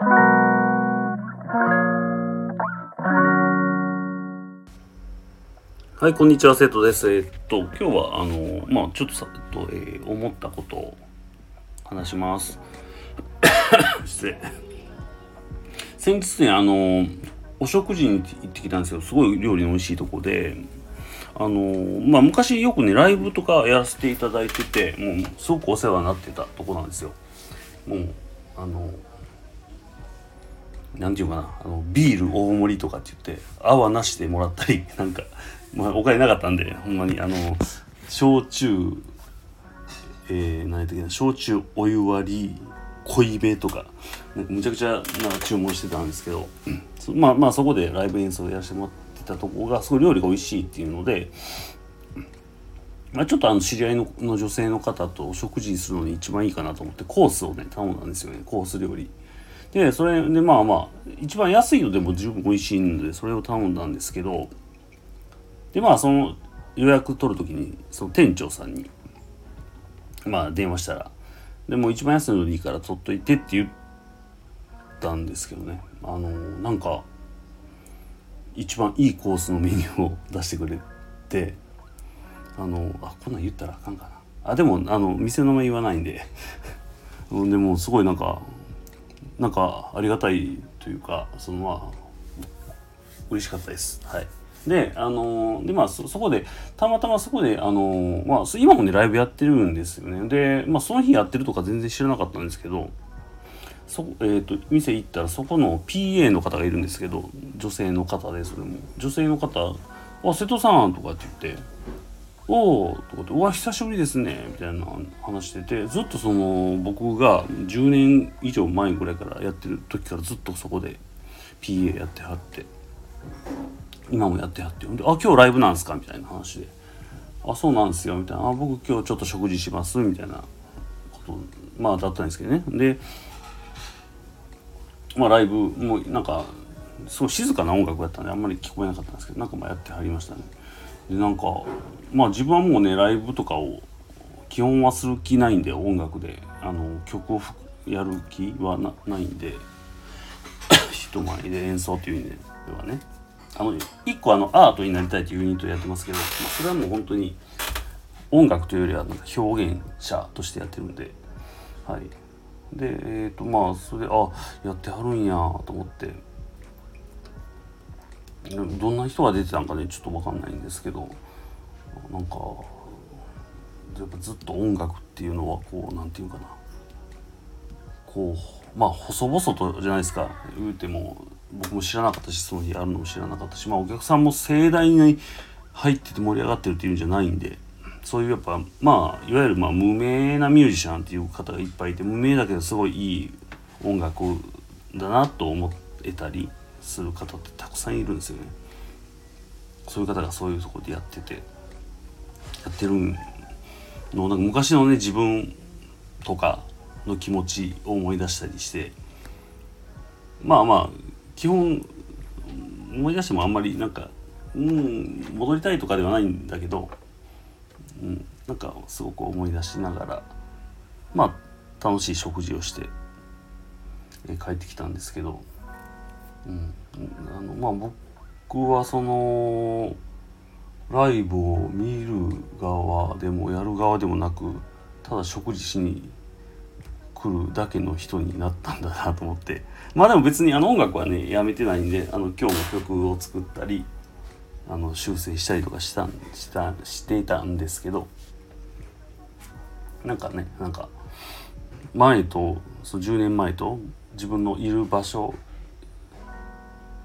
はい、こんにちは、生徒です。えっと、今日は、あの、まあ、ちょっとさ、えっと、えー思ったことを話します。失礼。先日ね、あの、お食事に行ってきたんですよ。すごい料理の美味しいとこで、あの、まあ、昔よくね、ライブとかやらせていただいてて、もう、すごくお世話になってたとこなんですよ。もう、あの、なんていうかな、あのビール大盛りとかって言って、泡なしでもらったり、なんか、まあ、お金なかったんで、ほんまに、あの、焼酎、えー、何やったっけな、焼酎お湯割り、恋べとか、なんかむちゃくちゃな注文してたんですけど、うん。まあまあ、そこでライブ演奏やらせてもらってたとこが、すごい料理が美味しいっていうので、まあ、ちょっとあの知り合いのの女性の方とお食事するのに一番いいかなと思ってコースをね頼んだんですよねコース料理。でそれでまあまあ一番安いのでも十分美味しいのでそれを頼んだんですけどでまあその予約取る時にその店長さんにまあ電話したらでも一番安いのでいいから取っといてって言ったんですけどね。あのなんか一番いいコースのメニューを出してくれてあのあこんなん言ったらあかんかな。あでもあの店の名前言わないんで。う んでもすごいなんかなんかありがたいというかそのまあ嬉しかったです。はい。であのでまあそこでたまたまそこであのまあ今もねライブやってるんですよね。でまあその日やってるとか全然知らなかったんですけどそえー、と店行ったらそこの PA の方がいるんですけど女性の方でそれも。女性の方「あ瀬戸さん」とかって言って「おお」とかって「うわ久しぶりですね」みたいな話しててずっとその僕が10年以上前ぐらいからやってる時からずっとそこで PA やってはって今もやってはって。で「あ今日ライブなんすか?」みたいな話で「あそうなんですよ」みたいな「あ僕今日ちょっと食事します」みたいなことまあだったんですけどね。でまあライブもなんかすごい静かな音楽やったんであんまり聞こえなかったんですけどなんかまあやってはりましたね。でなんかまあ自分はもうねライブとかを基本はする気ないんで音楽で。あの曲をやる気はなないんで。人前で演奏っていう意味ではね。あの一個あのアートになりたいというユニットやってますけど、まあ、それはもう本当に音楽というよりはなんか表現者としてやってるんで。はい。でえっ、とまあそれであやってはるんやと思って。どんな人が出てたんかねちょっと分かんないんですけどなんかやっぱずっと音楽っていうのはこうなんていうかな。こうまあ細々とじゃないですか。言うても僕も知らなかったしその日あるのも知らなかったしまあお客さんも盛大に入ってて盛り上がってるっていうんじゃないんでそういうやっぱまあいわゆるまあ無名なミュージシャンっていう方がいっぱいいて無名だけどすごいいい音楽だなと思えたりする方ってたくさんいるんですよね。そういう方がそういうとこでやっててやってるのなんか昔のね自分とかの気持ちを思い出したりしてまあまあ基本思い出してもあんまりなんかうん戻りたいとかではないんだけど、うん、なんかすごく思い出しながらまあ楽しい食事をして、え帰ってきたんですけど、うん、あのまあ僕はそのライブを見る側でもやる側でもなくただ食事しに来るだけの人になったんだなと思って。まあでも別にあの音楽はねやめてないんであの今日も曲を作ったりあの修正したりとかしたしたしていたんですけど。なんかねなんか前とそう10年前と自分のいる場所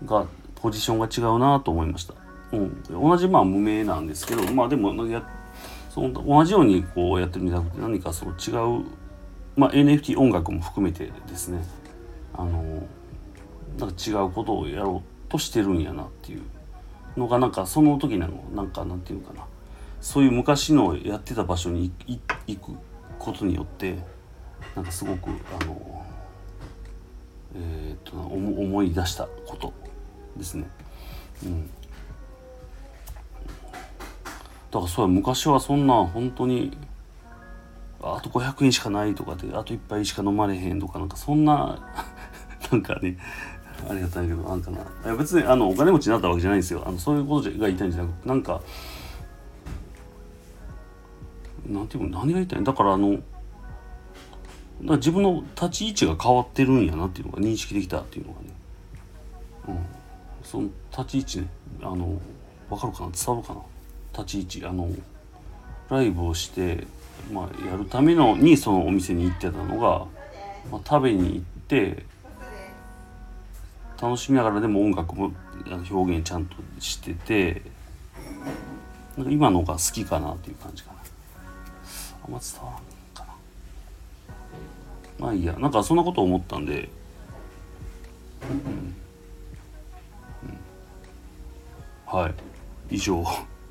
がポジションが違うなと思いました。うん、同じまあ無名なんですけどまあでもやその同じようにこうやってるんじゃなくて何かその違う、まあ、NFT 音楽も含めてですね。あのなんか違うことをやろうとしてるんやなっていうのがなんかその時なのなんかなんていうかな。そういう昔のやってた場所にい行くことによってなんかすごくあのえーっと思思い出したこと。ですね。うん。だからそうや昔はそんな本当にあと500円しかないとかであと1杯しか飲まれへんとかなんかそんな なんかねありがたいけどなんかな。いや別にあのお金持ちになったわけじゃないんですよ。あのそういうことが言いたいんじゃなくてなんかなんていうの何が言いたいだからあのだから自分の立ち位置が変わってるんやなっていうのが認識できたっていうのがね、うん、その立ち位置ねあの分かるかな？伝わるかな？立ち位置。あのライブをして、まあ、やるためのにそのお店に行ってたのが、まあ、食べに行って楽しみながらでも音楽も表現ちゃんとしててなんか今のが好きかなっていう感じかな。あんま伝わらんかな。まあいいや。なんかそんなこと思ったんで、うんはい。以上。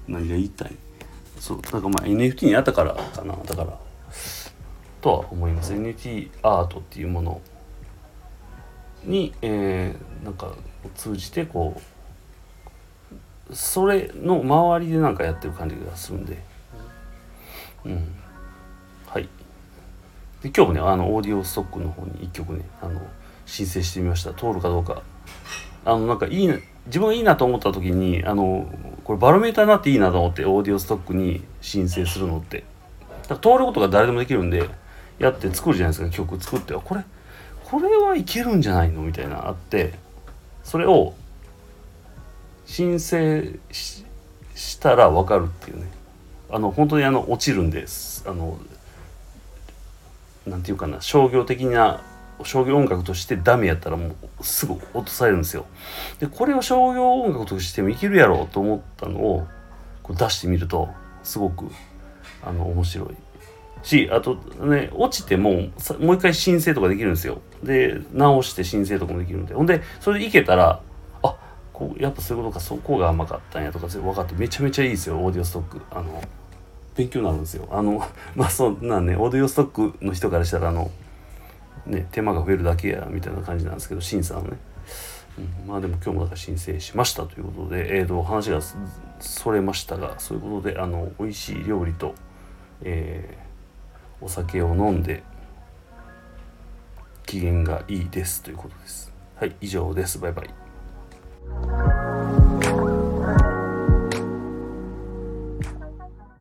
何が言いたい？そう。だからまあ NFT にあったからかな。だから。とは思います。NFT アートっていうものに、えーなんか通じてこうそれの周りでなんかやってる感じがするんで。うん。はい。で今日もねあのオーディオストックの方に1曲ねあの申請してみました。通るかどうか。あのなんかいいな自分がいいなと思った時にあのこれバロメーターになっていいなと思ってオーディオストックに申請するのって。だから通ることが誰でもできるんでやって作るじゃないですか曲作って。これこれはいけるんじゃないの？みたいなあってそれを申請ししたら分かるっていうね。あの本当にあの落ちるんです。あのなんていうかな商業的な商業音楽としてダメやったらもうすぐ落とされるんですよ。でこれを商業音楽としてもいけるやろうと思ったのをこう出してみるとすごくあの面白いしあとね落ちてもさもう一回申請とかできるんですよ。で直して申請とかもできるんでほんでそれでいけたらあこうやっぱそういうことかそこが甘かったんやとか分かってめちゃめちゃいいですよオーディオストック。あの勉強になるんですよ。あの まあそんなねオーディオストックの人からしたらあのね手間が増えるだけやみたいな感じなんですけど審査のね、うん、まあでも今日もだから申請しましたということでえー、と話がそれましたがそういうことであの美味しい料理と、えーお酒を飲んで機嫌がいいですということです。はい以上ですバイバイ。